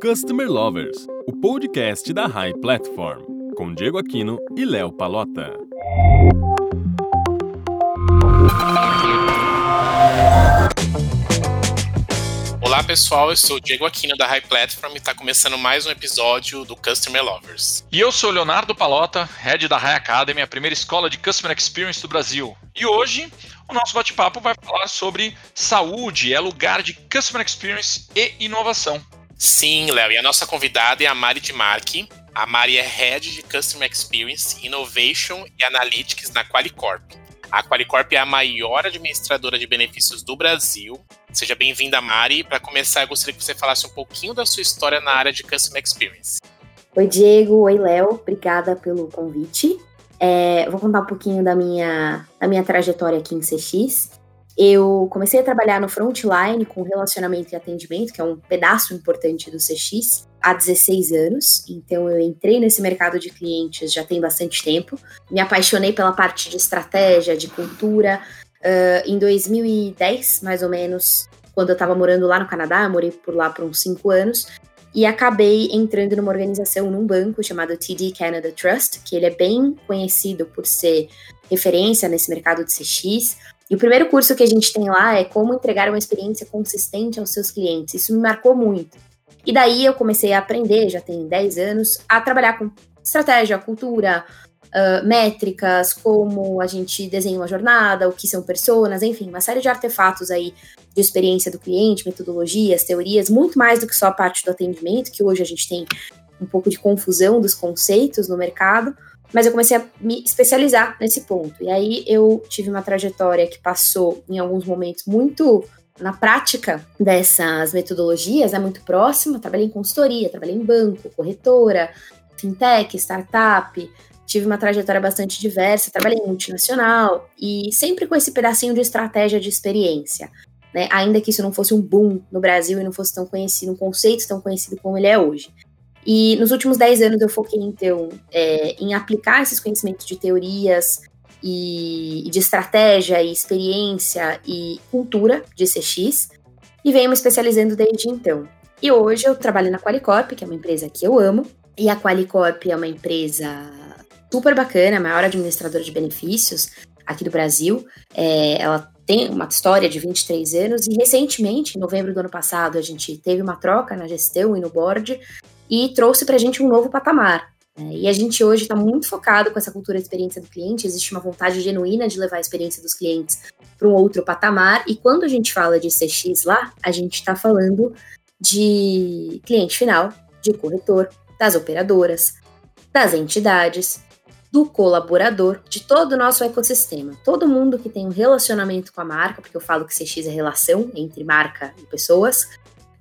Customer Lovers, o podcast da High Platform, com Diego Aquino e Léo Palota. Olá pessoal, eu sou o Diego Aquino da High Platform e está começando mais um episódio do Customer Lovers. E eu sou o Leonardo Palota, head da High Academy, a primeira escola de Customer Experience do Brasil. E hoje o nosso bate-papo vai falar sobre saúde, é lugar de Customer Experience e inovação. Sim, Léo, e a nossa convidada é a Mari de Marque. A Mari é Head de Customer Experience, Innovation e Analytics na Qualicorp. A Qualicorp é a maior administradora de benefícios do Brasil. Seja bem-vinda, Mari. Para começar, eu gostaria que você falasse um pouquinho da sua história na área de Customer Experience. Oi, Diego. Oi, Léo. Obrigada pelo convite. É, vou contar um pouquinho da minha, da minha trajetória aqui em CX. Eu comecei a trabalhar no frontline com relacionamento e atendimento, que é um pedaço importante do CX, há 16 anos. Então eu entrei nesse mercado de clientes já tem bastante tempo. Me apaixonei pela parte de estratégia, de cultura. Uh, em 2010, mais ou menos, quando eu estava morando lá no Canadá, morei por lá por uns 5 anos, e acabei entrando numa organização, num banco chamado TD Canada Trust, que ele é bem conhecido por ser referência nesse mercado de CX. E o primeiro curso que a gente tem lá é como entregar uma experiência consistente aos seus clientes. Isso me marcou muito. E daí eu comecei a aprender, já tem 10 anos, a trabalhar com estratégia, cultura, uh, métricas, como a gente desenha uma jornada, o que são personas, enfim, uma série de artefatos aí de experiência do cliente, metodologias, teorias, muito mais do que só a parte do atendimento, que hoje a gente tem um pouco de confusão dos conceitos no mercado, mas eu comecei a me especializar nesse ponto. E aí eu tive uma trajetória que passou em alguns momentos muito na prática dessas metodologias, é muito próxima. Trabalhei em consultoria, trabalhei em banco, corretora, fintech, startup. Tive uma trajetória bastante diversa, trabalhei em multinacional e sempre com esse pedacinho de estratégia de experiência. Né? Ainda que isso não fosse um boom no Brasil e não fosse tão conhecido, um conceito tão conhecido como ele é hoje. E nos últimos 10 anos eu foquei, então, é, em aplicar esses conhecimentos de teorias e, e, de estratégia e experiência e cultura de CX e venho me especializando desde então. E hoje eu trabalho na Qualicorp, que é uma empresa que eu amo, e a Qualicorp é uma empresa super bacana, a maior administradora de benefícios aqui do Brasil. É, ela tem uma história de 23 anos e recentemente, em novembro do ano passado, a gente teve uma troca na gestão e no board e trouxe para a gente um novo patamar. Né? E a gente hoje está muito focado com essa cultura de experiência do cliente, existe uma vontade genuína de levar a experiência dos clientes para um outro patamar, e quando a gente fala de CX lá, a gente está falando de cliente final, de corretor, das operadoras, das entidades, do colaborador, de todo o nosso ecossistema. Todo mundo que tem um relacionamento com a marca, porque eu falo que CX é relação entre marca e pessoas,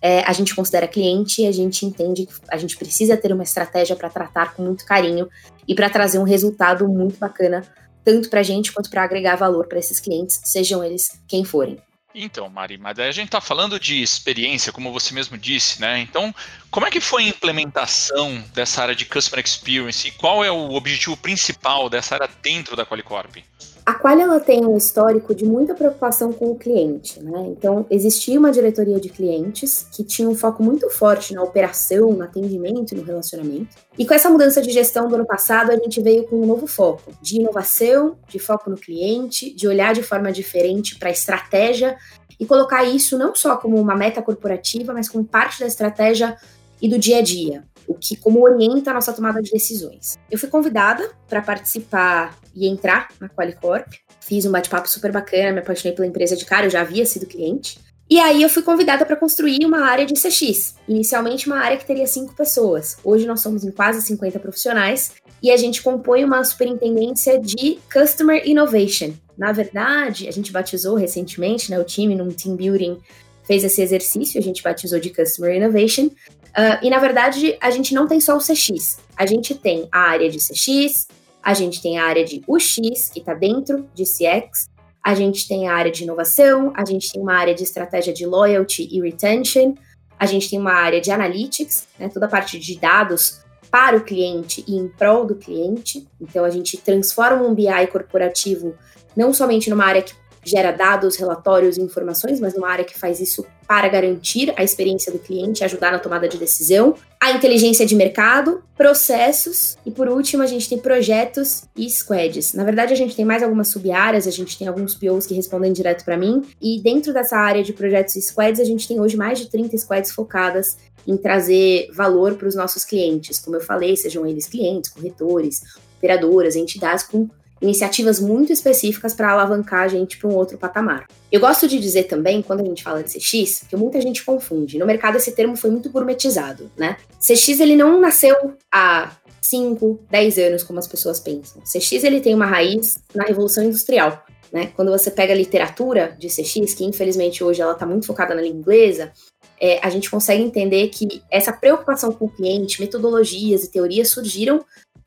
é, a gente considera cliente e a gente entende que a gente precisa ter uma estratégia para tratar com muito carinho e para trazer um resultado muito bacana, tanto para a gente quanto para agregar valor para esses clientes, sejam eles quem forem. Então, Mari, mas a gente está falando de experiência, como você mesmo disse, né? Então, como é que foi a implementação dessa área de Customer Experience e qual é o objetivo principal dessa área dentro da Qualicorp? A Qual ela tem um histórico de muita preocupação com o cliente, né? Então, existia uma diretoria de clientes que tinha um foco muito forte na operação, no atendimento no relacionamento. E com essa mudança de gestão do ano passado, a gente veio com um novo foco de inovação, de foco no cliente, de olhar de forma diferente para a estratégia e colocar isso não só como uma meta corporativa, mas como parte da estratégia e do dia a dia o que como orienta a nossa tomada de decisões. Eu fui convidada para participar e entrar na Qualicorp. Fiz um bate-papo super bacana, me apaixonei pela empresa de cara, eu já havia sido cliente. E aí eu fui convidada para construir uma área de CX. Inicialmente uma área que teria cinco pessoas. Hoje nós somos em quase 50 profissionais e a gente compõe uma superintendência de Customer Innovation. Na verdade, a gente batizou recentemente, né, o time num team building fez esse exercício, a gente batizou de Customer Innovation, Uh, e na verdade, a gente não tem só o CX. A gente tem a área de CX, a gente tem a área de UX, que está dentro de CX, a gente tem a área de inovação, a gente tem uma área de estratégia de loyalty e retention, a gente tem uma área de analytics, né, toda a parte de dados para o cliente e em prol do cliente. Então, a gente transforma um BI corporativo não somente numa área que gera dados, relatórios e informações, mas uma área que faz isso para garantir a experiência do cliente ajudar na tomada de decisão. A inteligência de mercado, processos e, por último, a gente tem projetos e squads. Na verdade, a gente tem mais algumas sub-áreas, a gente tem alguns POs que respondem direto para mim. E dentro dessa área de projetos e squads, a gente tem hoje mais de 30 squads focadas em trazer valor para os nossos clientes. Como eu falei, sejam eles clientes, corretores, operadoras, entidades com iniciativas muito específicas para alavancar a gente para um outro patamar. Eu gosto de dizer também, quando a gente fala de CX, que muita gente confunde. No mercado esse termo foi muito gourmetizado, né? CX ele não nasceu há 5, 10 anos como as pessoas pensam. CX ele tem uma raiz na revolução industrial. Né? Quando você pega a literatura de CX, que infelizmente hoje ela está muito focada na língua inglesa, é, a gente consegue entender que essa preocupação com o cliente, metodologias e teorias surgiram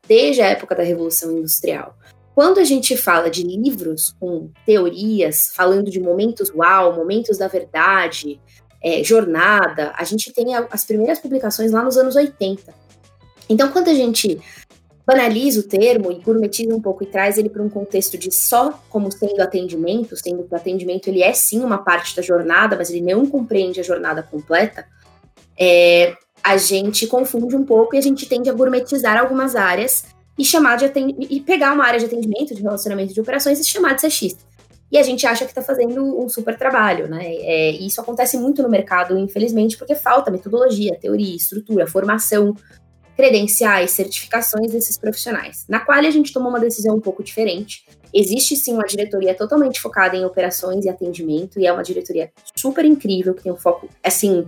desde a época da Revolução Industrial. Quando a gente fala de livros com teorias, falando de momentos uau, momentos da verdade, é, jornada, a gente tem as primeiras publicações lá nos anos 80. Então, quando a gente banaliza o termo e gourmetiza um pouco e traz ele para um contexto de só como sendo atendimento, sendo que o atendimento ele é sim uma parte da jornada, mas ele não compreende a jornada completa, é, a gente confunde um pouco e a gente tende a gourmetizar algumas áreas e chamar de e pegar uma área de atendimento, de relacionamento de operações e chamar de CX. E a gente acha que está fazendo um super trabalho, né? É, e isso acontece muito no mercado, infelizmente, porque falta metodologia, teoria, estrutura, formação, credenciais, certificações desses profissionais. Na qual a gente tomou uma decisão um pouco diferente. Existe sim uma diretoria totalmente focada em operações e atendimento, e é uma diretoria super incrível, que tem um foco, assim,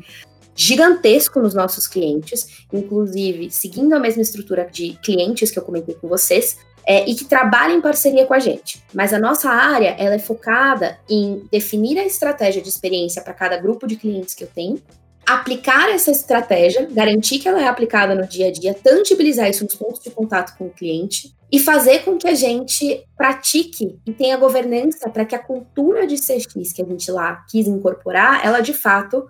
gigantesco nos nossos clientes, inclusive seguindo a mesma estrutura de clientes que eu comentei com vocês, é, e que trabalham em parceria com a gente. Mas a nossa área ela é focada em definir a estratégia de experiência para cada grupo de clientes que eu tenho, aplicar essa estratégia, garantir que ela é aplicada no dia a dia, tangibilizar isso nos pontos de contato com o cliente e fazer com que a gente pratique e tenha governança para que a cultura de CX que a gente lá quis incorporar, ela de fato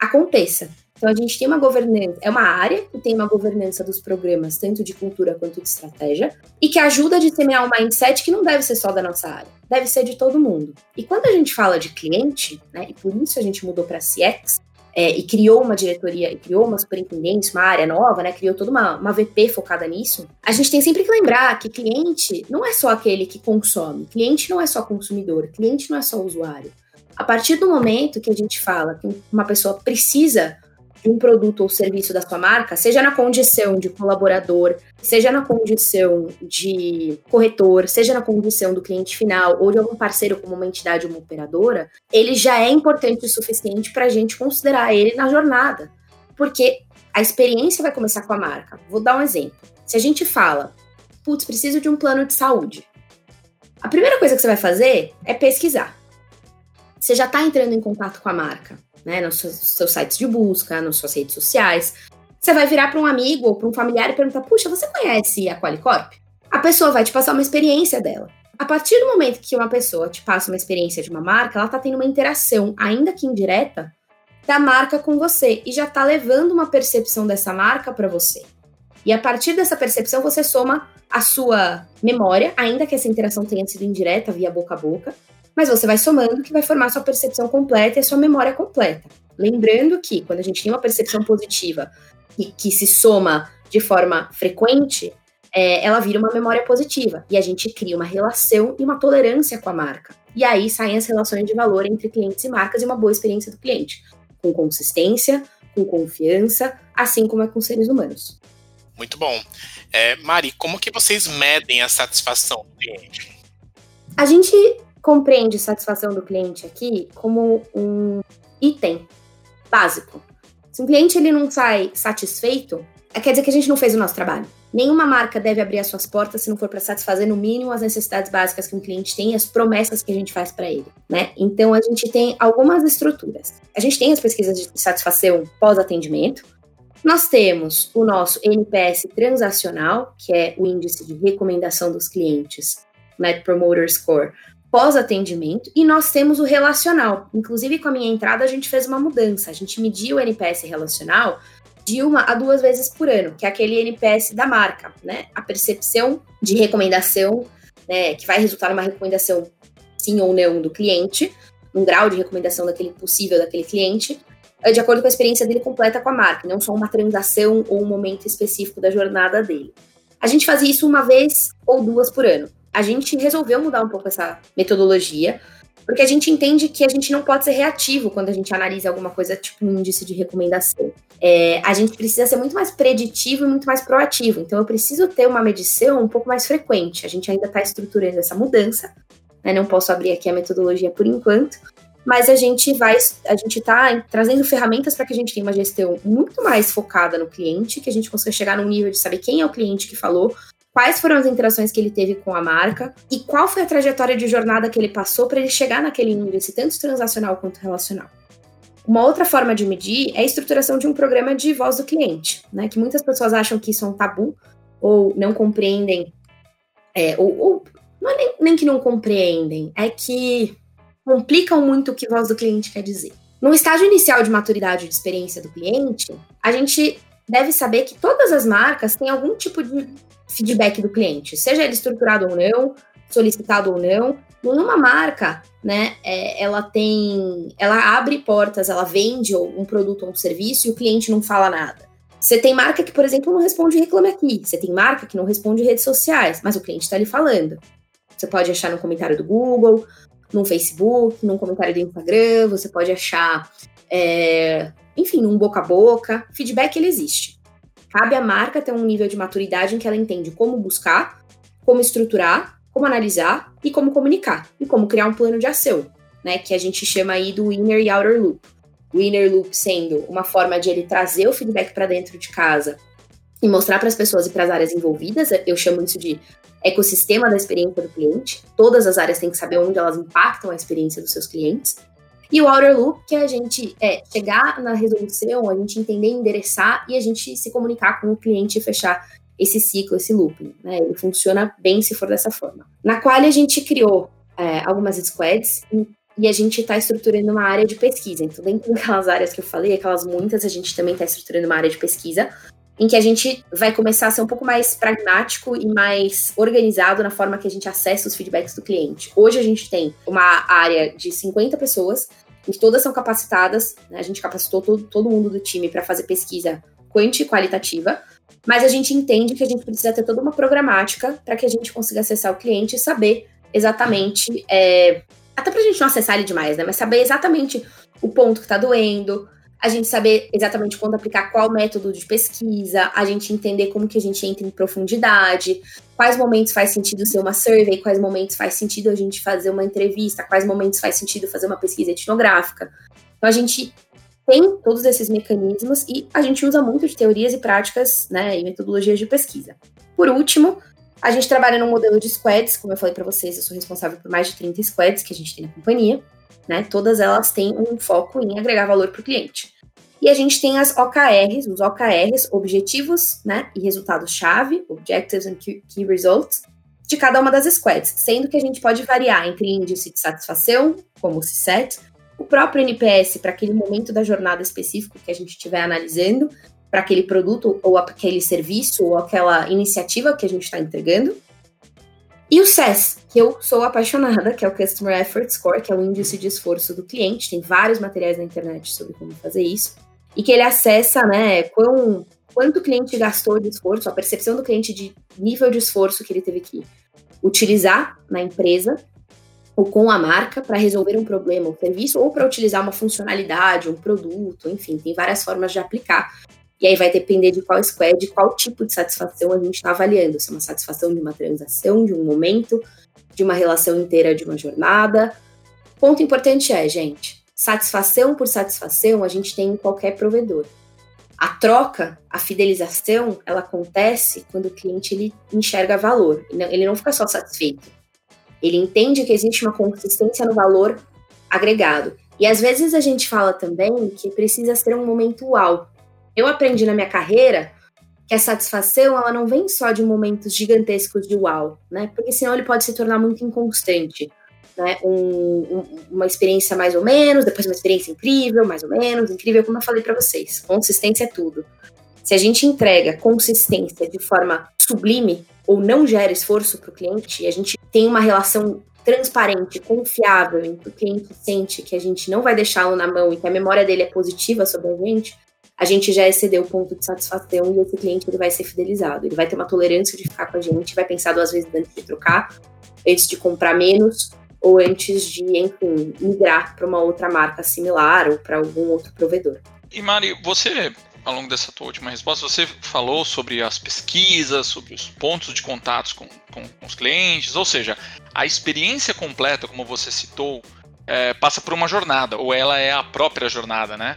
aconteça. Então a gente tem uma governança, é uma área que tem uma governança dos programas, tanto de cultura quanto de estratégia, e que ajuda a disseminar um mindset que não deve ser só da nossa área, deve ser de todo mundo. E quando a gente fala de cliente, né, e por isso a gente mudou para CX, é, e criou uma diretoria, e criou uma superintendente, uma área nova, né? Criou toda uma, uma VP focada nisso. A gente tem sempre que lembrar que cliente não é só aquele que consome, cliente não é só consumidor, cliente não é só usuário. A partir do momento que a gente fala que uma pessoa precisa de um produto ou serviço da sua marca, seja na condição de colaborador, seja na condição de corretor, seja na condição do cliente final ou de algum parceiro como uma entidade ou uma operadora, ele já é importante o suficiente para a gente considerar ele na jornada. Porque a experiência vai começar com a marca. Vou dar um exemplo. Se a gente fala, putz, preciso de um plano de saúde. A primeira coisa que você vai fazer é pesquisar você já está entrando em contato com a marca, né? Nos seus, seus sites de busca, nas suas redes sociais. Você vai virar para um amigo ou para um familiar e perguntar: puxa, você conhece a Qualicorp? A pessoa vai te passar uma experiência dela. A partir do momento que uma pessoa te passa uma experiência de uma marca, ela está tendo uma interação, ainda que indireta, da marca com você e já está levando uma percepção dessa marca para você. E a partir dessa percepção, você soma a sua memória, ainda que essa interação tenha sido indireta, via boca a boca, mas você vai somando que vai formar sua percepção completa e a sua memória completa. Lembrando que quando a gente tem uma percepção positiva e que se soma de forma frequente, é, ela vira uma memória positiva e a gente cria uma relação e uma tolerância com a marca. E aí saem as relações de valor entre clientes e marcas e uma boa experiência do cliente, com consistência, com confiança, assim como é com seres humanos. Muito bom. É, Mari, como que vocês medem a satisfação do cliente? A gente compreende satisfação do cliente aqui como um item básico. Se um cliente ele não sai satisfeito, é, quer dizer que a gente não fez o nosso trabalho. Nenhuma marca deve abrir as suas portas se não for para satisfazer no mínimo as necessidades básicas que um cliente tem e as promessas que a gente faz para ele, né? Então a gente tem algumas estruturas. A gente tem as pesquisas de satisfação pós-atendimento. Nós temos o nosso NPS transacional, que é o índice de recomendação dos clientes, Net Promoter Score, pós-atendimento, e nós temos o relacional. Inclusive, com a minha entrada, a gente fez uma mudança. A gente mediu o NPS relacional de uma a duas vezes por ano, que é aquele NPS da marca, né? A percepção de recomendação, né, que vai resultar numa recomendação sim ou não do cliente, um grau de recomendação daquele possível daquele cliente, é de acordo com a experiência dele completa com a marca, não só uma transação ou um momento específico da jornada dele. A gente fazia isso uma vez ou duas por ano. A gente resolveu mudar um pouco essa metodologia, porque a gente entende que a gente não pode ser reativo quando a gente analisa alguma coisa tipo um índice de recomendação. É, a gente precisa ser muito mais preditivo e muito mais proativo. Então, eu preciso ter uma medição um pouco mais frequente. A gente ainda está estruturando essa mudança. Né? Não posso abrir aqui a metodologia por enquanto, mas a gente vai, a gente está trazendo ferramentas para que a gente tenha uma gestão muito mais focada no cliente, que a gente consiga chegar num nível de saber quem é o cliente que falou, quais foram as interações que ele teve com a marca e qual foi a trajetória de jornada que ele passou para ele chegar naquele índice, tanto transacional quanto relacional. Uma outra forma de medir é a estruturação de um programa de voz do cliente, né? Que muitas pessoas acham que isso é um tabu ou não compreendem, é, ou, ou, não é nem, nem que não compreendem, é que complicam muito o que voz do cliente quer dizer. No estágio inicial de maturidade de experiência do cliente, a gente deve saber que todas as marcas têm algum tipo de feedback do cliente, seja ele estruturado ou não, solicitado ou não. Nenhuma marca, né, é, ela tem, ela abre portas, ela vende um produto ou um serviço e o cliente não fala nada. Você tem marca que, por exemplo, não responde reclame aqui. Você tem marca que não responde redes sociais, mas o cliente está ali falando. Você pode achar no comentário do Google, no Facebook, num comentário do Instagram, você pode achar, é, enfim, num boca a boca. Feedback ele existe. Cabe à marca ter um nível de maturidade em que ela entende como buscar, como estruturar, como analisar e como comunicar, e como criar um plano de ação, né? Que a gente chama aí do inner e outer loop. O inner loop sendo uma forma de ele trazer o feedback para dentro de casa e mostrar para as pessoas e para as áreas envolvidas. Eu chamo isso de ecossistema da experiência do cliente. Todas as áreas têm que saber onde elas impactam a experiência dos seus clientes. E o outer loop, que é a gente é, chegar na resolução, a gente entender, endereçar e a gente se comunicar com o cliente e fechar esse ciclo, esse looping. Né? Ele funciona bem se for dessa forma. Na qual a gente criou é, algumas squads e, a gente está estruturando uma área de pesquisa. Então, dentro daquelas áreas que eu falei, aquelas muitas, a gente também está estruturando uma área de pesquisa em que a gente vai começar a ser um pouco mais pragmático e mais organizado na forma que a gente acessa os feedbacks do cliente. Hoje a gente tem uma área de 50 pessoas, e todas são capacitadas, né? a gente capacitou todo, todo mundo do time para fazer pesquisa quanti e qualitativa, mas a gente entende que a gente precisa ter toda uma programática para que a gente consiga acessar o cliente e saber exatamente, é, até para a gente não acessar ele demais, né? Mas saber exatamente o ponto que está doendo, a gente saber exatamente quando aplicar qual método de pesquisa, a gente entender como que a gente entra em profundidade, quais momentos faz sentido ser uma survey, quais momentos faz sentido a gente fazer uma entrevista, quais momentos faz sentido fazer uma pesquisa etnográfica. Então a gente tem todos esses mecanismos e a gente usa muito de teorias e práticas, né, e metodologias de pesquisa. Por último, a gente trabalha num modelo de squads, como eu falei para vocês, eu sou responsável por mais de 30 squads que a gente tem na companhia né? Todas elas têm um foco em agregar valor para o cliente. E a gente tem as OKRs, os OKRs, objetivos né, e resultados-chave, Objectives and Key Results, de cada uma das squads, sendo que a gente pode variar entre índice de satisfação, como o CSAT, o próprio NPS para aquele momento da jornada específico que a gente estiver analisando, para aquele produto ou aquele serviço ou aquela iniciativa que a gente está entregando, e o SES, que eu sou apaixonada, que é o Customer Effort Score, que é o índice de esforço do cliente. Tem vários materiais na internet sobre como fazer isso. E que ele acessa, né, quão, quanto o cliente gastou de esforço, a percepção do cliente de nível de esforço que ele teve que utilizar na empresa ou com a marca para resolver um problema, um serviço, ou para utilizar uma funcionalidade, um produto, enfim, tem várias formas de aplicar. E aí vai depender de qual squad, qual tipo de satisfação a gente está avaliando. Se é uma satisfação de uma transação, de um momento, de uma relação inteira de uma jornada. Ponto importante é, gente, satisfação por satisfação a gente tem em qualquer provedor. A troca, a fidelização, ela acontece quando o cliente ele enxerga valor. Ele não fica só satisfeito. Ele entende que existe uma consistência no valor agregado. E às vezes a gente fala também que precisa ser um momento uau. Eu aprendi na minha carreira que a satisfação ela não vem só de momentos gigantescos de uau, né? Porque senão ele pode se tornar muito inconstante. Né? Um, um, uma experiência mais ou menos, depois uma experiência incrível, mais ou menos, incrível, como eu falei para vocês. Consistência é tudo. Se a gente entrega consistência de forma sublime ou não gera esforço para o cliente, e a gente tem uma relação transparente, confiável, em que o cliente sente que a gente não vai deixá-lo na mão e que a memória dele é positiva sobre a gente, a gente já excedeu o ponto de satisfação e esse cliente ele vai ser fidelizado. Ele vai ter uma tolerância de ficar com a gente, vai pensar duas vezes antes de trocar, antes de comprar menos ou antes de, enfim, migrar para uma outra marca similar ou para algum outro provedor. E Mari, você ao longo dessa tua última resposta, você falou sobre as pesquisas, sobre os pontos de contatos com, com, com os clientes, ou seja, a experiência completa, como você citou, é, passa por uma jornada, ou ela é a própria jornada, né?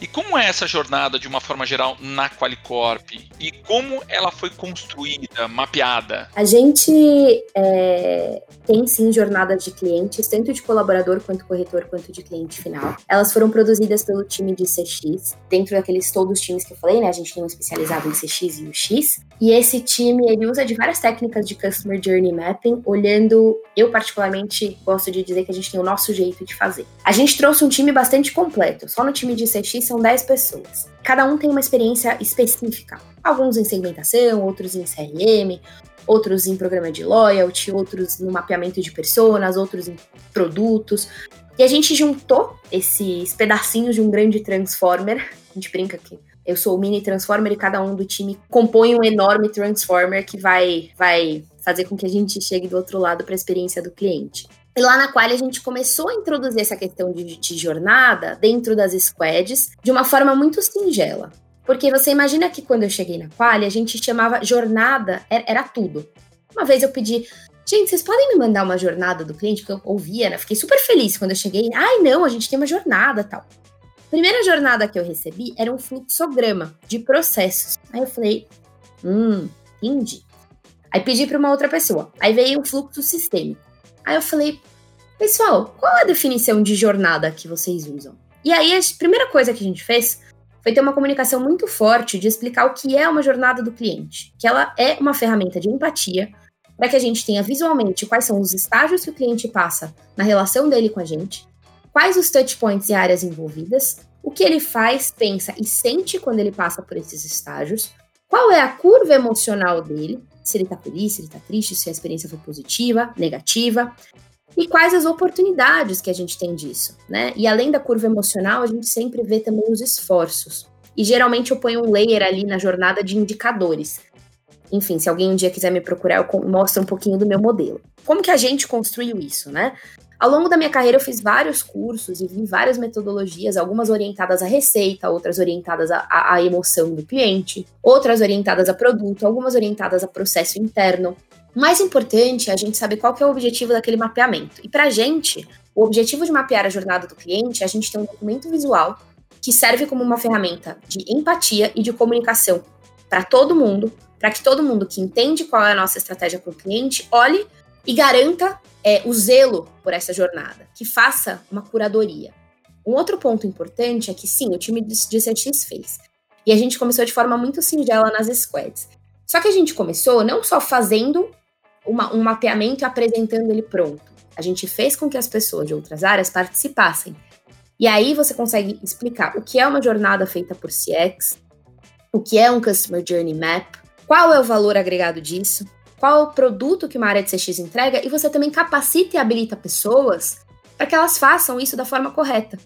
E como é essa jornada, de uma forma geral, na Qualicorp? E como ela foi construída, mapeada? A gente é, tem sim jornadas de clientes, tanto de colaborador quanto corretor, quanto de cliente final. Elas foram produzidas pelo time de CX, dentro daqueles todos os times que eu falei, né? A gente tem um especializado em CX e UX. E esse time, ele usa de várias técnicas de Customer Journey Mapping, olhando, eu particularmente gosto de dizer que a gente tem o nosso jeito de fazer. A gente trouxe um time bastante completo. Só no time de CX são 10 pessoas. Cada um tem uma experiência específica. Alguns em segmentação, outros em CRM, outros em programa de loyalty, outros no mapeamento de personas, outros em produtos. E a gente juntou esses pedacinhos de um grande transformer. A gente brinca que eu sou o mini transformer e cada um do time compõe um enorme transformer que vai vai fazer com que a gente chegue do outro lado para a experiência do cliente. E lá na qual a gente começou a introduzir essa questão de, de jornada dentro das squads de uma forma muito singela. Porque você imagina que quando eu cheguei na Quali, a gente chamava jornada, era, era, tudo. Uma vez eu pedi, gente, vocês podem me mandar uma jornada do cliente? Porque eu ouvia, né? Fiquei super feliz quando eu cheguei. Ai, não, a gente tem uma jornada tal. Primeira jornada que eu recebi era um fluxograma de processos. Aí eu falei, hum, entendi. Aí pedi para uma outra pessoa. Aí veio um fluxo sistêmico. Aí eu falei, pessoal, qual é a definição de jornada que vocês usam? E aí a primeira coisa que a gente fez foi ter uma comunicação muito forte de explicar o que é uma jornada do cliente, que ela é uma ferramenta de empatia para que a gente tenha visualmente quais são os estágios que o cliente passa na relação dele com a gente, quais os touch points e áreas envolvidas, o que ele faz, pensa e sente quando ele passa por esses estágios, qual é a curva emocional dele, se ele tá feliz, se ele tá triste, se a experiência foi positiva, negativa, e quais as oportunidades que a gente tem disso, né? E além da curva emocional, a gente sempre vê também os esforços. E geralmente eu ponho um layer ali na jornada de indicadores. Enfim, se alguém um dia quiser me procurar, eu mostro um pouquinho do meu modelo. Como que a gente construiu isso, né? Ao longo da minha carreira, eu fiz vários cursos e vi várias metodologias, algumas orientadas à receita, outras orientadas à, à emoção do cliente, outras orientadas a produto, algumas orientadas a processo interno. O mais importante é a gente saber qual é o objetivo daquele mapeamento. E para a gente, o objetivo de mapear a jornada do cliente é a gente ter um documento visual que serve como uma ferramenta de empatia e de comunicação para todo mundo, para que todo mundo que entende qual é a nossa estratégia para o cliente olhe e garanta é, o zelo por essa jornada, que faça uma curadoria. Um outro ponto importante é que sim, o time de CX fez. E a gente começou de forma muito singela nas squads. Só que a gente começou não só fazendo uma, um mapeamento e apresentando ele pronto. A gente fez com que as pessoas de outras áreas participassem. E aí você consegue explicar o que é uma jornada feita por CX, o que é um Customer Journey Map, qual é o valor agregado disso, qual o produto que uma área de CX entrega e você também capacita e habilita pessoas para que elas façam isso da forma correta.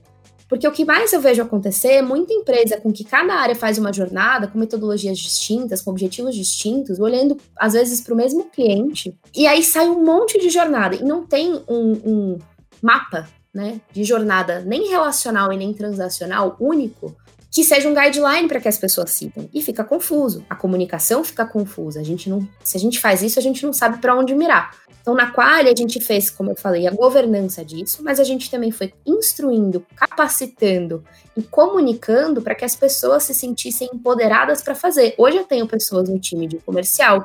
Porque o que mais eu vejo acontecer é muita empresa com que cada área faz uma jornada com metodologias distintas, com objetivos distintos, olhando às vezes para o mesmo cliente, e aí sai um monte de jornada e não tem um, um mapa né, de jornada nem relacional e nem transacional único que seja um guideline para que as pessoas sigam. E fica confuso. A comunicação fica confusa. A gente não, se a gente faz isso, a gente não sabe para onde mirar. Então, na qual a gente fez, como eu falei, a governança disso, mas a gente também foi instruindo, capacitando e comunicando para que as pessoas se sentissem empoderadas para fazer. Hoje eu tenho pessoas no time de comercial,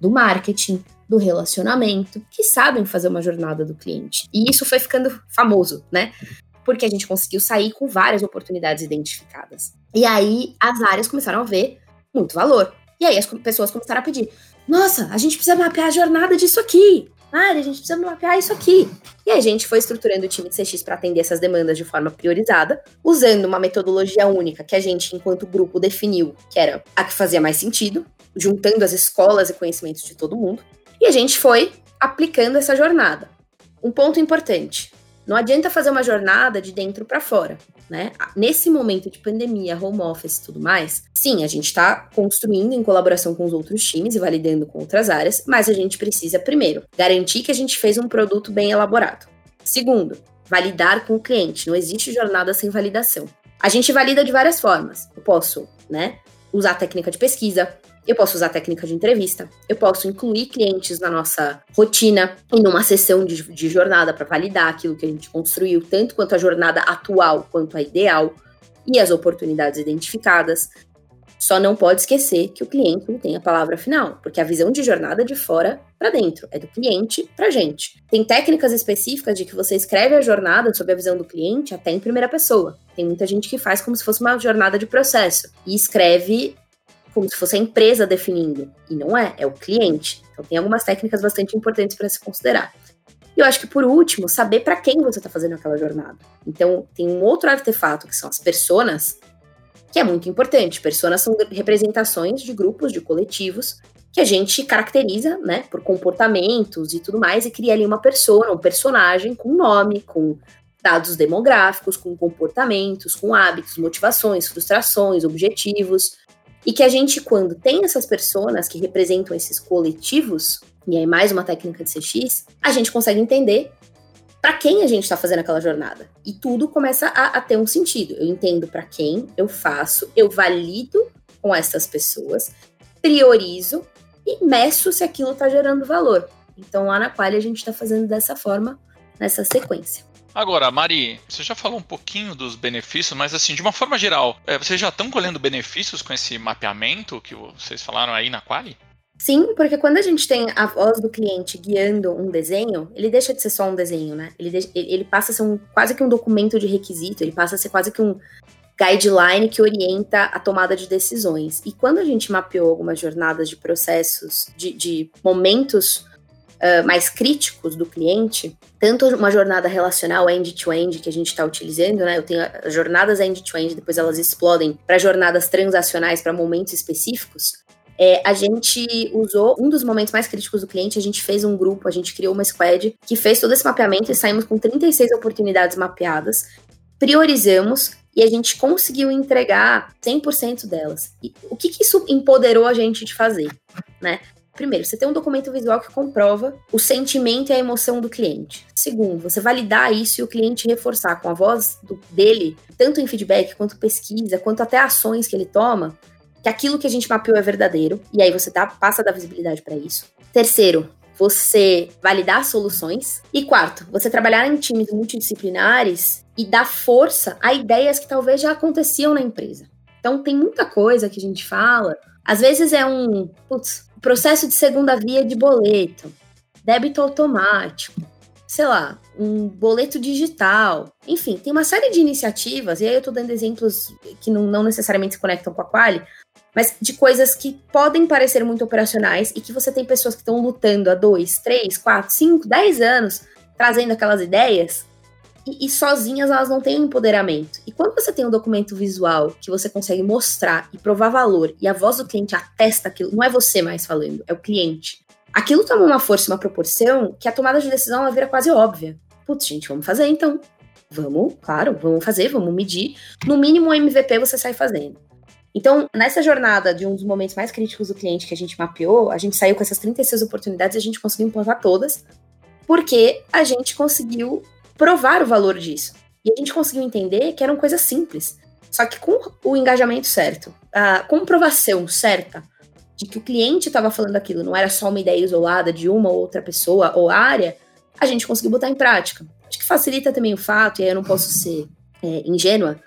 do marketing, do relacionamento, que sabem fazer uma jornada do cliente. E isso foi ficando famoso, né? Porque a gente conseguiu sair com várias oportunidades identificadas. E aí as áreas começaram a ver muito valor. E aí as pessoas começaram a pedir: nossa, a gente precisa mapear a jornada disso aqui. Ah, a gente precisa mapear isso aqui. E a gente foi estruturando o time de CX para atender essas demandas de forma priorizada, usando uma metodologia única que a gente, enquanto grupo, definiu que era a que fazia mais sentido, juntando as escolas e conhecimentos de todo mundo. E a gente foi aplicando essa jornada. um ponto importante. Não adianta fazer uma jornada de dentro para fora, né? Nesse momento de pandemia, home office e tudo mais, sim, a gente está construindo em colaboração com os outros times e validando com outras áreas, mas a gente precisa, primeiro, garantir que a gente fez um produto bem elaborado. Segundo, validar com o cliente. Não existe jornada sem validação. A gente valida de várias formas. Eu posso, né, usar técnica de pesquisa, eu posso usar técnica de entrevista, eu posso incluir clientes na nossa rotina e numa sessão de, de jornada para validar aquilo que a gente construiu, tanto quanto a jornada atual quanto a ideal e as oportunidades identificadas. Só não pode esquecer que o cliente não tem a palavra final, porque a visão de jornada é de fora para dentro, é do cliente para gente. Tem técnicas específicas de que você escreve a jornada sob a visão do cliente até em primeira pessoa. Tem muita gente que faz como se fosse uma jornada de processo e escreve como se fosse a empresa definindo. E não é, é o cliente. Então tem algumas técnicas bastante importantes para se considerar. E eu acho que, por último, saber para quem você está fazendo aquela jornada. Então, tem um outro artefato, que são as personas, que é muito importante. Personas são representações de grupos, de coletivos, que a gente caracteriza, né, por comportamentos e tudo mais, e cria ali uma persona, um personagem com nome, com dados demográficos, com comportamentos, com hábitos, motivações, frustrações, objetivos. E que a gente, quando tem essas pessoas que representam esses coletivos, e aí mais uma técnica de CX, a gente consegue entender para quem a gente está fazendo aquela jornada. E tudo começa a, a ter um sentido. Eu entendo para quem eu faço, eu valido com essas pessoas, priorizo e meço se aquilo está gerando valor. Então lá na qual a gente está fazendo dessa forma, nessa sequência. Agora, Mari, você já falou um pouquinho dos benefícios, mas assim, de uma forma geral, é, vocês já estão colhendo benefícios com esse mapeamento que vocês falaram aí na Quali? Sim, porque quando a gente tem a voz do cliente guiando um desenho, ele deixa de ser só um desenho, né? Ele, deixa, ele passa a ser um, quase que um documento de requisito, ele passa a ser quase que um guideline que orienta a tomada de decisões. E quando a gente mapeou algumas jornadas de processos, de, de momentos mais críticos do cliente, tanto uma jornada relacional end-to-end -end que a gente está utilizando, né? Eu tenho as jornadas end-to-end, -end, depois elas explodem para jornadas transacionais para momentos específicos. É, a gente usou um dos momentos mais críticos do cliente, a gente fez um grupo, a gente criou uma squad que fez todo esse mapeamento e saímos com 36 oportunidades mapeadas, priorizamos e a gente conseguiu entregar 100% delas. E o que, que isso empoderou a gente de fazer, né? Primeiro, você tem um documento visual que comprova o sentimento e a emoção do cliente. Segundo, você validar isso e o cliente reforçar com a voz do, dele, tanto em feedback, quanto pesquisa, quanto até ações que ele toma, que aquilo que a gente mapeou é verdadeiro. E aí você dá, passa a dar visibilidade para isso. Terceiro, você validar soluções. E quarto, você trabalhar em times multidisciplinares e dar força a ideias que talvez já aconteciam na empresa. Então tem muita coisa que a gente fala. Às vezes é um, putz, processo de segunda via de boleto, débito automático, sei lá, um boleto digital. Enfim, tem uma série de iniciativas, e aí eu estou dando exemplos que não, não, necessariamente se conectam com a Quali, mas de coisas que podem parecer muito operacionais e que você tem pessoas que estão lutando há dois, três, quatro, cinco, dez anos trazendo aquelas ideias e, e, sozinhas elas não têm empoderamento. E quando você tem um documento visual que você consegue mostrar e provar valor e a voz do cliente atesta aquilo, não é você mais falando, é o cliente. Aquilo toma uma força, uma proporção que a tomada de decisão ela vira quase óbvia. Putz, gente, vamos fazer então. Vamos, claro, vamos fazer, vamos medir. No mínimo, um MVP você sai fazendo. Então, nessa jornada de um dos momentos mais críticos do cliente que a gente mapeou, a gente saiu com essas 36 oportunidades e a gente conseguiu implantar todas, porque a gente conseguiu provar o valor disso. E a gente conseguiu entender que eram coisas simples, só que com o engajamento certo, a comprovação certa de que o cliente estava falando aquilo, não era só uma ideia isolada de uma ou outra pessoa ou área, a gente conseguiu botar em prática. Acho que facilita também o fato, e aí eu não posso ser é, ingênua,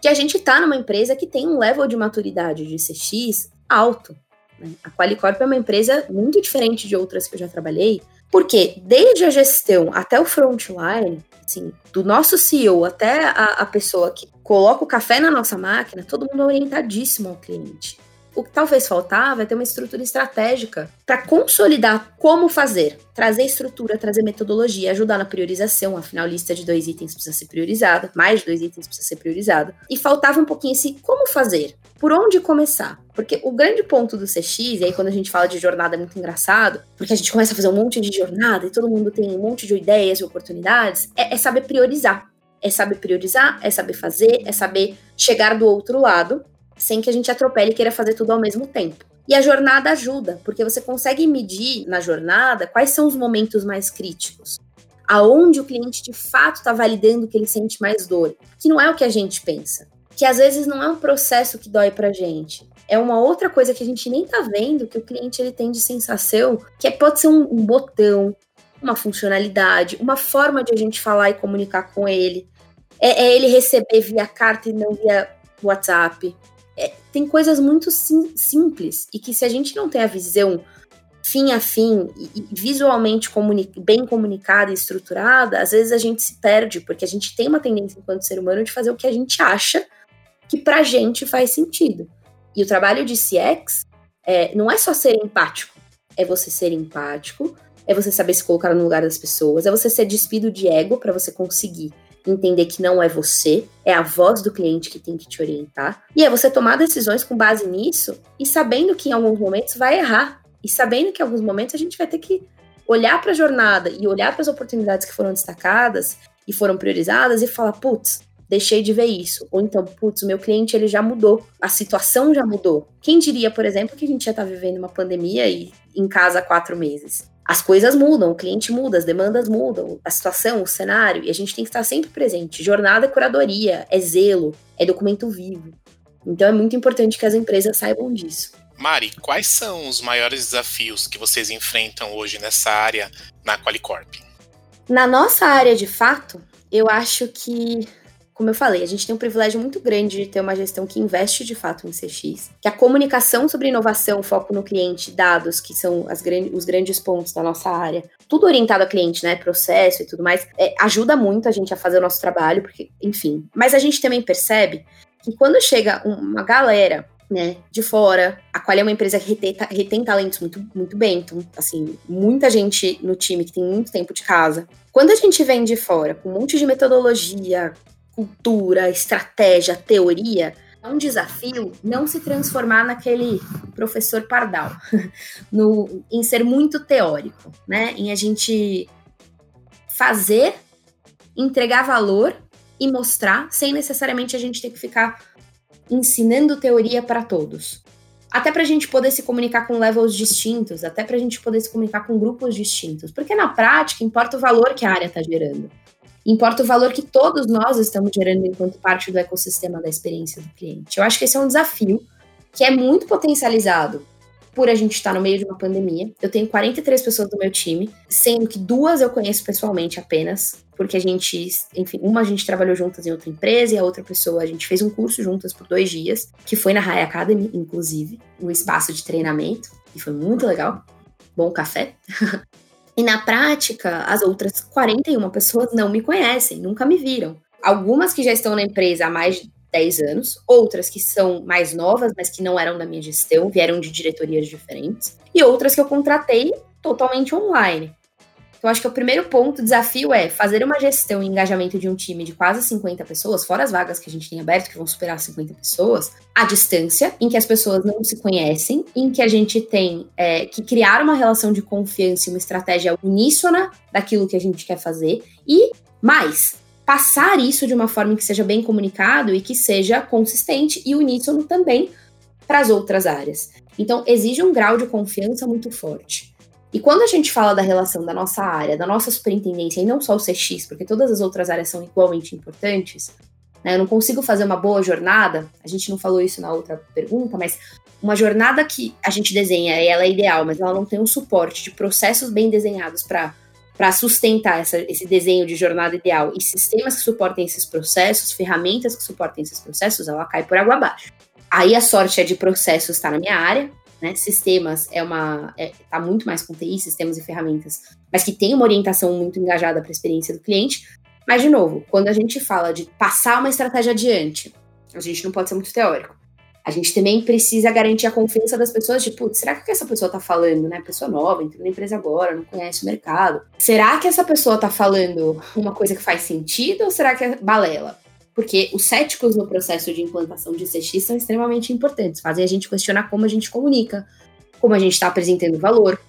que a gente está numa empresa que tem um level de maturidade de CX alto. Né? A Qualicorp é uma empresa muito diferente de outras que eu já trabalhei, porque desde a gestão até o frontline, assim, do nosso CEO até a, a pessoa que coloca o café na nossa máquina, todo mundo é orientadíssimo ao cliente. O que talvez faltava é ter uma estrutura estratégica para consolidar como fazer, trazer estrutura, trazer metodologia, ajudar na priorização. Afinal, lista de dois itens precisa ser priorizada, mais de dois itens precisa ser priorizada. E faltava um pouquinho esse como fazer, por onde começar. Porque o grande ponto do CX, e aí quando a gente fala de jornada é muito engraçado, porque a gente começa a fazer um monte de jornada e todo mundo tem um monte de ideias e oportunidades, é, é saber priorizar. É saber priorizar, é saber fazer, é saber chegar do outro lado sem que a gente atropele e queira fazer tudo ao mesmo tempo. E a jornada ajuda, porque você consegue medir na jornada quais são os momentos mais críticos. Aonde o cliente de fato está validando que ele sente mais dor. Que não é o que a gente pensa. Que às vezes não é um processo que dói pra gente. É uma outra coisa que a gente nem tá vendo, que o cliente ele tem de sensação, que é, pode ser um, um botão, uma funcionalidade, uma forma de a gente falar e comunicar com ele. É, é ele receber via carta e não via WhatsApp tem coisas muito sim, simples e que se a gente não tem a visão fim a fim e, e visualmente comuni bem comunicada e estruturada, às vezes a gente se perde, porque a gente tem uma tendência enquanto ser humano de fazer o que a gente acha que pra gente faz sentido. E o trabalho de CX é, não é só ser empático, é você ser empático, é você saber se colocar no lugar das pessoas, é você ser despido de ego para você conseguir entender que não é você, é a voz do cliente que tem que te orientar. E é você tomar decisões com base nisso e sabendo que em alguns momentos vai errar. E sabendo que em alguns momentos a gente vai ter que olhar para a jornada e olhar para as oportunidades que foram destacadas e foram priorizadas e falar, putz, deixei de ver isso. Ou então, putz, o meu cliente ele já mudou, a situação já mudou. Quem diria, por exemplo, que a gente já está vivendo uma pandemia e em casa há quatro meses? As coisas mudam, o cliente muda, as demandas mudam, a situação, o cenário, e a gente tem que estar sempre presente. Jornada é curadoria, é zelo, é documento vivo. Então é muito importante que as empresas saibam disso. Mari, quais são os maiores desafios que vocês enfrentam hoje nessa área na Qualicorp? Na nossa área, de fato, eu acho que como eu falei, a gente tem um privilégio muito grande de ter uma gestão que investe de fato em CX, que a comunicação sobre inovação, foco no cliente, dados, que são as os grandes pontos da nossa área, tudo orientado a cliente, né, processo e tudo mais, é, ajuda muito a gente a fazer o nosso trabalho, porque, enfim. Mas a gente também percebe que quando chega uma galera né, de fora, a qual é uma empresa que retém, retém talentos muito, muito bem, então, assim, muita gente no time que tem muito tempo de casa. Quando a gente vem de fora com um monte de metodologia, cultura, estratégia, teoria, é um desafio não se transformar naquele professor pardal, no, em ser muito teórico, né? Em a gente fazer, entregar valor e mostrar, sem necessariamente a gente ter que ficar ensinando teoria para todos. Até para a gente poder se comunicar com levels distintos, até para a gente poder se comunicar com grupos distintos, porque na prática importa o valor que a área está gerando. Importa o valor que todos nós estamos gerando enquanto parte do ecossistema da experiência do cliente. Eu acho que esse é um desafio que é muito potencializado por a gente estar no meio de uma pandemia. Eu tenho 43 pessoas do meu time, sendo que duas eu conheço pessoalmente apenas, porque a gente, enfim, uma a gente trabalhou juntas em outra empresa e a outra pessoa a gente fez um curso juntas por dois dias, que foi na High Academy, inclusive, um espaço de treinamento, e foi muito legal. Bom café. E na prática, as outras 41 pessoas não me conhecem, nunca me viram. Algumas que já estão na empresa há mais de 10 anos, outras que são mais novas, mas que não eram da minha gestão, vieram de diretorias diferentes, e outras que eu contratei totalmente online. Então, acho que o primeiro ponto, desafio é fazer uma gestão e engajamento de um time de quase 50 pessoas, fora as vagas que a gente tem aberto, que vão superar 50 pessoas, à distância, em que as pessoas não se conhecem, em que a gente tem é, que criar uma relação de confiança e uma estratégia uníssona daquilo que a gente quer fazer, e mais, passar isso de uma forma que seja bem comunicado e que seja consistente e uníssono também para as outras áreas. Então, exige um grau de confiança muito forte. E quando a gente fala da relação da nossa área, da nossa superintendência, e não só o CX, porque todas as outras áreas são igualmente importantes, né? Eu não consigo fazer uma boa jornada, a gente não falou isso na outra pergunta, mas uma jornada que a gente desenha, ela é ideal, mas ela não tem um suporte de processos bem desenhados para para sustentar essa, esse desenho de jornada ideal e sistemas que suportem esses processos, ferramentas que suportem esses processos, ela cai por água abaixo. Aí a sorte é de processos estar na minha área, né? Sistemas é uma. É, tá muito mais com TI, sistemas e ferramentas, mas que tem uma orientação muito engajada para a experiência do cliente. Mas, de novo, quando a gente fala de passar uma estratégia adiante, a gente não pode ser muito teórico. A gente também precisa garantir a confiança das pessoas de, putz, será que essa pessoa tá falando, né? Pessoa nova, entrou na empresa agora, não conhece o mercado. Será que essa pessoa tá falando uma coisa que faz sentido ou será que é balela? Porque os céticos no processo de implantação de CX são extremamente importantes, fazem a gente questionar como a gente comunica, como a gente está apresentando valor,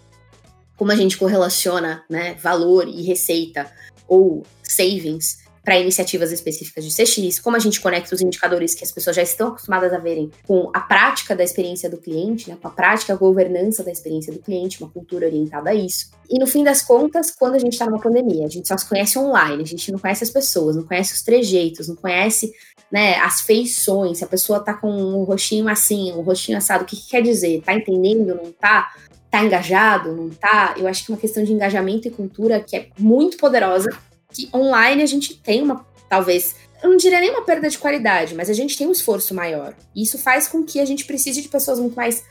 como a gente correlaciona né, valor e receita ou savings para iniciativas específicas de CX, como a gente conecta os indicadores que as pessoas já estão acostumadas a verem com a prática da experiência do cliente, né, com a prática, a governança da experiência do cliente, uma cultura orientada a isso. E no fim das contas, quando a gente está numa pandemia, a gente só se conhece online, a gente não conhece as pessoas, não conhece os trejeitos, não conhece né, as feições, se a pessoa tá com um rostinho assim, um rostinho assado, o que, que quer dizer? Tá entendendo, não tá? Tá engajado, não tá? Eu acho que é uma questão de engajamento e cultura que é muito poderosa que online a gente tem uma, talvez, eu não diria nem uma perda de qualidade, mas a gente tem um esforço maior. E isso faz com que a gente precise de pessoas muito mais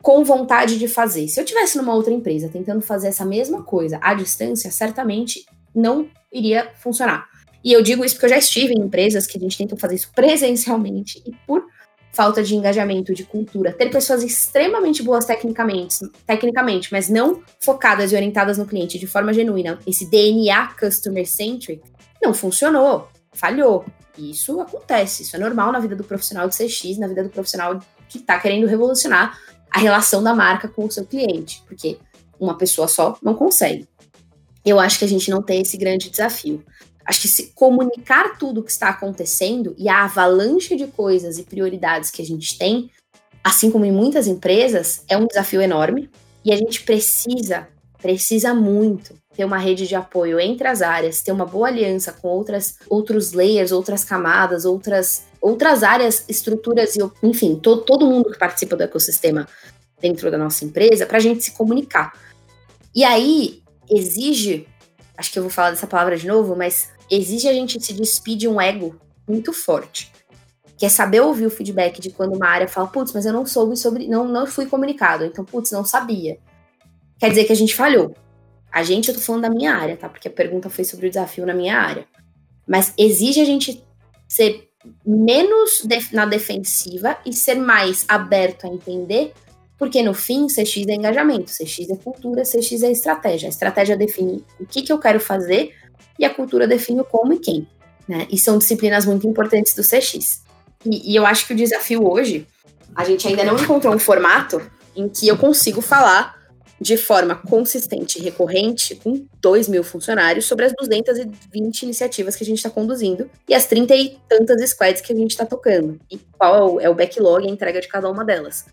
com vontade de fazer. Se eu tivesse numa outra empresa tentando fazer essa mesma coisa à distância, certamente não iria funcionar. E eu digo isso porque eu já estive em empresas que a gente tentou fazer isso presencialmente e por falta de engajamento, de cultura, ter pessoas extremamente boas tecnicamente, tecnicamente, mas não focadas e orientadas no cliente de forma genuína, esse DNA customer centric, não funcionou, falhou. Isso acontece, isso é normal na vida do profissional de CX, na vida do profissional que está querendo revolucionar a relação da marca com o seu cliente, porque uma pessoa só não consegue. Eu acho que a gente não tem esse grande desafio. Acho que se comunicar tudo o que está acontecendo e a avalanche de coisas e prioridades que a gente tem, assim como em muitas empresas, é um desafio enorme. E a gente precisa, precisa muito ter uma rede de apoio entre as áreas, ter uma boa aliança com outras, outros layers, outras camadas, outras, outras áreas, estruturas e, enfim, to, todo mundo que participa do ecossistema dentro da nossa empresa para a gente se comunicar. E aí exige acho que eu vou falar dessa palavra de novo, mas exige a gente se despedir de um ego muito forte. Que é saber ouvir o feedback de quando uma área fala, putz, mas eu não soube sobre, não, não fui comunicado, então, putz, não sabia. Quer dizer que a gente falhou. A gente, eu tô falando da minha área, tá? Porque a pergunta foi sobre o desafio na minha área. Mas exige a gente ser menos na defensiva e ser mais aberto a entender porque no fim, CX é engajamento, CX é cultura, CX é estratégia. A estratégia define o que, que eu quero fazer e a cultura define o como e quem. Né? E são disciplinas muito importantes do CX. E, e eu acho que o desafio hoje, a gente ainda não encontrou um formato em que eu consigo falar de forma consistente e recorrente com 2 mil funcionários sobre as 220 iniciativas que a gente está conduzindo e as 30 e tantas squads que a gente está tocando. E qual é o backlog e a entrega de cada uma delas.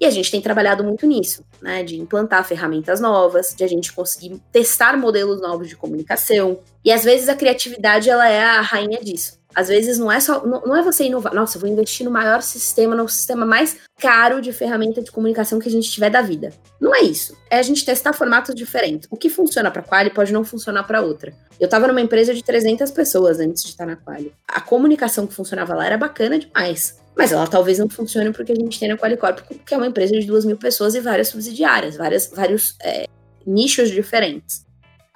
E a gente tem trabalhado muito nisso, né? De implantar ferramentas novas, de a gente conseguir testar modelos novos de comunicação. E às vezes a criatividade ela é a rainha disso. Às vezes não é só, não, não é você inovar, nossa, eu vou investir no maior sistema, no sistema mais caro de ferramenta de comunicação que a gente tiver da vida. Não é isso. É a gente testar formatos diferentes. O que funciona para Quali pode não funcionar para outra. Eu estava numa empresa de 300 pessoas antes de estar na Quali. A comunicação que funcionava lá era bacana demais. Mas ela talvez não funcione porque a gente tem na Qualicorp, que é uma empresa de duas mil pessoas e várias subsidiárias, várias, vários é, nichos diferentes.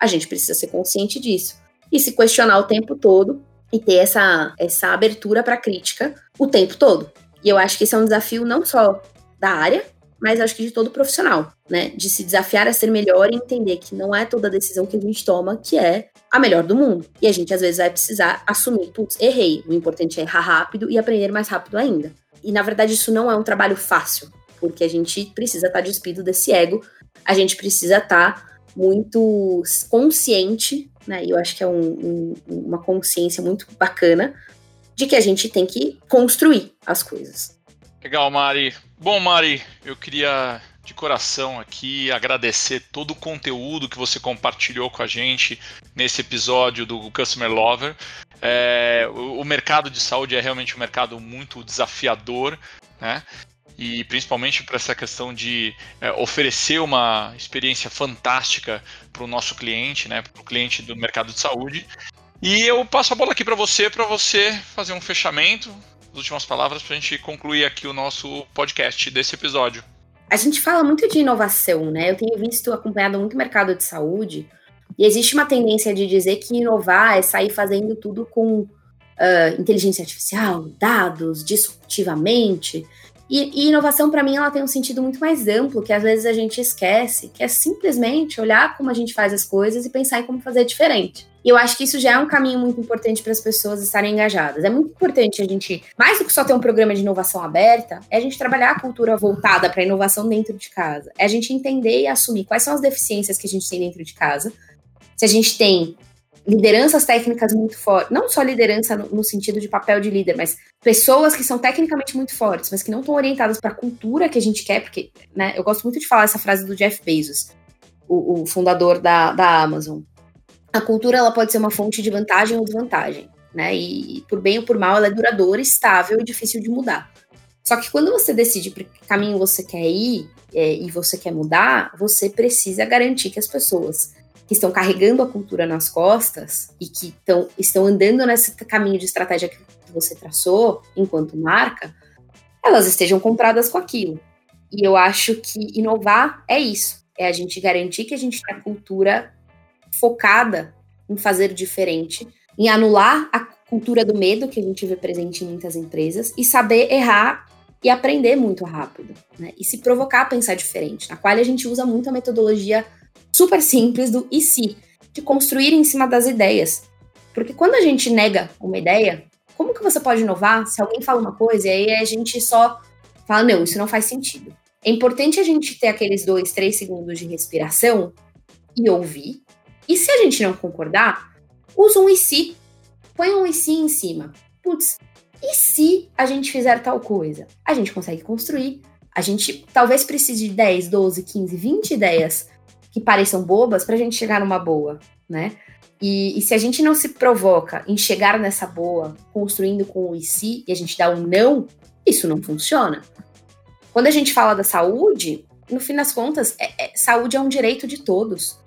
A gente precisa ser consciente disso e se questionar o tempo todo e ter essa, essa abertura para crítica o tempo todo. E eu acho que esse é um desafio não só da área, mas acho que de todo profissional, né? De se desafiar a ser melhor e entender que não é toda decisão que a gente toma que é a melhor do mundo. E a gente às vezes vai precisar assumir, putz, errei. O importante é errar rápido e aprender mais rápido ainda. E na verdade isso não é um trabalho fácil, porque a gente precisa estar tá despido desse ego, a gente precisa estar tá muito consciente, né? E eu acho que é um, um, uma consciência muito bacana de que a gente tem que construir as coisas. Legal, Mari. Bom, Mari, eu queria de coração aqui agradecer todo o conteúdo que você compartilhou com a gente nesse episódio do Customer Lover. É, o, mercado de saúde é realmente um mercado muito desafiador, né? e principalmente para essa questão de é, oferecer uma experiência fantástica para o nosso cliente, né, para o cliente do mercado de saúde. E eu passo a bola aqui para você, para você fazer um fechamento, as últimas palavras para a gente concluir aqui o nosso podcast desse episódio. A gente fala muito de inovação, né? Eu tenho visto, acompanhado muito o mercado de saúde, e existe uma tendência de dizer que inovar é sair fazendo tudo com uh, inteligência artificial, dados, disruptivamente. E, e inovação, para mim, ela tem um sentido muito mais amplo, que às vezes a gente esquece, que é simplesmente olhar como a gente faz as coisas e pensar em como fazer diferente. E eu acho que isso já é um caminho muito importante para as pessoas estarem engajadas. É muito importante a gente, mais do que só ter um programa de inovação aberta, é a gente trabalhar a cultura voltada para a inovação dentro de casa. É a gente entender e assumir quais são as deficiências que a gente tem dentro de casa. Se a gente tem lideranças técnicas muito fortes, não só liderança no, sentido de papel de líder, mas pessoas que são tecnicamente muito fortes, mas que não estão orientadas para a cultura que a gente quer, porque né, eu gosto muito de falar essa frase do Jeff Bezos, o, o fundador da, da Amazon a cultura ela pode ser uma fonte de vantagem ou desvantagem, né? E por bem ou por mal, ela é duradoura, estável e difícil de mudar. Só que quando você decide para que caminho você quer ir é, e você quer mudar, você precisa garantir que as pessoas que estão carregando a cultura nas costas e que tão, estão andando nesse caminho de estratégia que você traçou enquanto marca, elas estejam compradas com aquilo. E eu acho que inovar é isso. É a gente garantir que a gente tem a cultura focada em fazer diferente, em anular a cultura do medo que a gente vê presente em muitas empresas e saber errar e aprender muito rápido, né? E se provocar a pensar diferente, na qual a gente usa muito a metodologia super simples do e se, de construir em cima das ideias. Porque quando a gente nega uma ideia, como que você pode inovar se alguém fala uma coisa e aí a gente só fala, não, isso não faz sentido. É importante a gente ter aqueles dois, três segundos de respiração e ouvir, e se a gente não concordar, usa um e se. Põe um e se em cima. Putz, e se a gente fizer tal coisa? A gente consegue construir. A gente talvez precise de 10, 12, 15, 20 ideias que pareçam bobas para a gente chegar numa boa, né? E, e, se a gente não se provoca em chegar nessa boa, construindo com o e se, e a gente dá um não, isso não funciona. Quando a gente fala da saúde, no fim das contas, é, é, saúde é um direito de todos.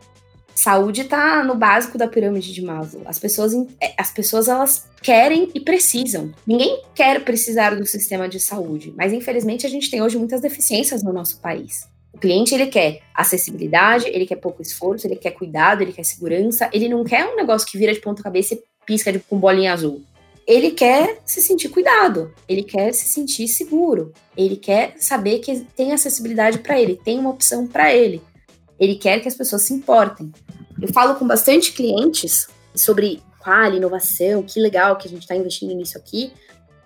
Saúde está no básico da pirâmide de Maslow. As pessoas, é, as pessoas elas querem e precisam. Ninguém quer precisar do sistema de saúde, mas infelizmente a gente tem hoje muitas deficiências no nosso país. O cliente ele quer acessibilidade, ele quer pouco esforço, ele quer cuidado, ele quer segurança, ele não quer um negócio que vira de ponta cabeça e pisca de, com bolinha azul. Ele quer se sentir cuidado, ele quer se sentir seguro, ele quer saber que tem acessibilidade para ele, tem uma opção para ele. Ele quer que as pessoas se importem. Eu falo com bastante clientes sobre qual inovação, que legal que a gente está investindo nisso aqui.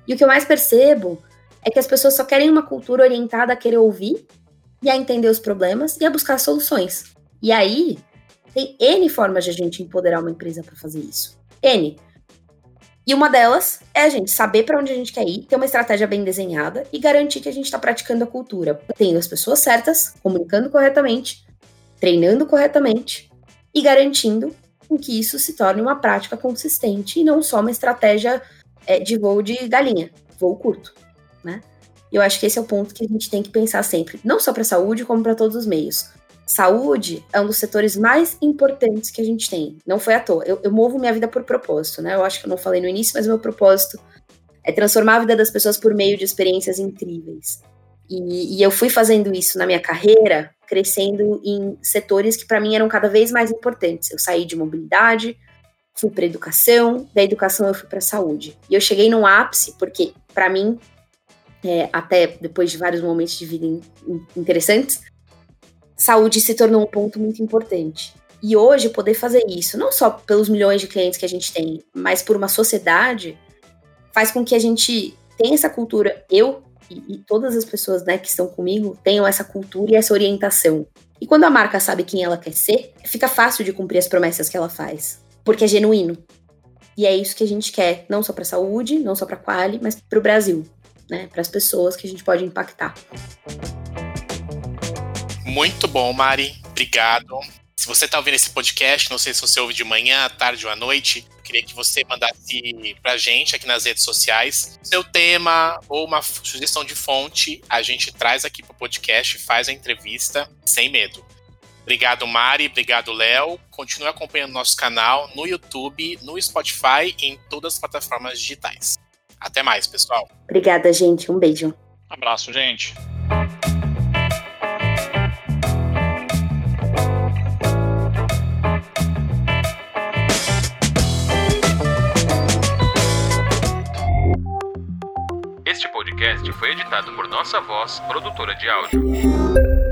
E o que eu mais percebo é que as pessoas só querem uma cultura orientada a querer ouvir e a entender os problemas e a buscar soluções. E aí, tem N formas de a gente empoderar uma empresa para fazer isso. N. E uma delas é a gente saber para onde a gente quer ir, ter uma estratégia bem desenhada e garantir que a gente está praticando a cultura, tendo as pessoas certas, comunicando corretamente treinando corretamente e garantindo que isso se torne uma prática consistente e não só uma estratégia é, de voo de galinha, voo curto, né? Eu acho que esse é o ponto que a gente tem que pensar sempre, não só para a saúde, como para todos os meios. Saúde é um dos setores mais importantes que a gente tem. Não foi à toa. Eu, eu movo minha vida por propósito, né? Eu acho que eu não falei no início, mas meu propósito é transformar a vida das pessoas por meio de experiências incríveis. E, e eu fui fazendo isso na minha carreira, crescendo em setores que para mim eram cada vez mais importantes. Eu saí de mobilidade, fui para educação, da educação eu fui para saúde. E eu cheguei num ápice, porque para mim, é, até depois de vários momentos de vida in, in, interessantes, saúde se tornou um ponto muito importante. E hoje poder fazer isso, não só pelos milhões de clientes que a gente tem, mas por uma sociedade, faz com que a gente tenha essa cultura. Eu e, e todas as pessoas né, que estão comigo tenham essa cultura e essa orientação. E quando a marca sabe quem ela quer ser, fica fácil de cumprir as promessas que ela faz, porque é genuíno. E é isso que a gente quer, não só para a saúde, não só para a Quali, mas para o Brasil, né? Para as pessoas que a gente pode impactar. Muito bom, Mari. Obrigado. Se você está ouvindo esse podcast, não sei se você ouve de manhã, à tarde ou à noite, queria que você mandasse pra gente aqui nas redes sociais seu tema ou uma sugestão de fonte. A gente traz aqui pro podcast, faz a entrevista sem medo. Obrigado, Mari. Obrigado, Léo. Continue acompanhando nosso canal no YouTube, no Spotify e em todas as plataformas digitais. Até mais, pessoal. Obrigada, gente. Um beijo. abraço, gente. Podcast foi editado por Nossa Voz, produtora de áudio.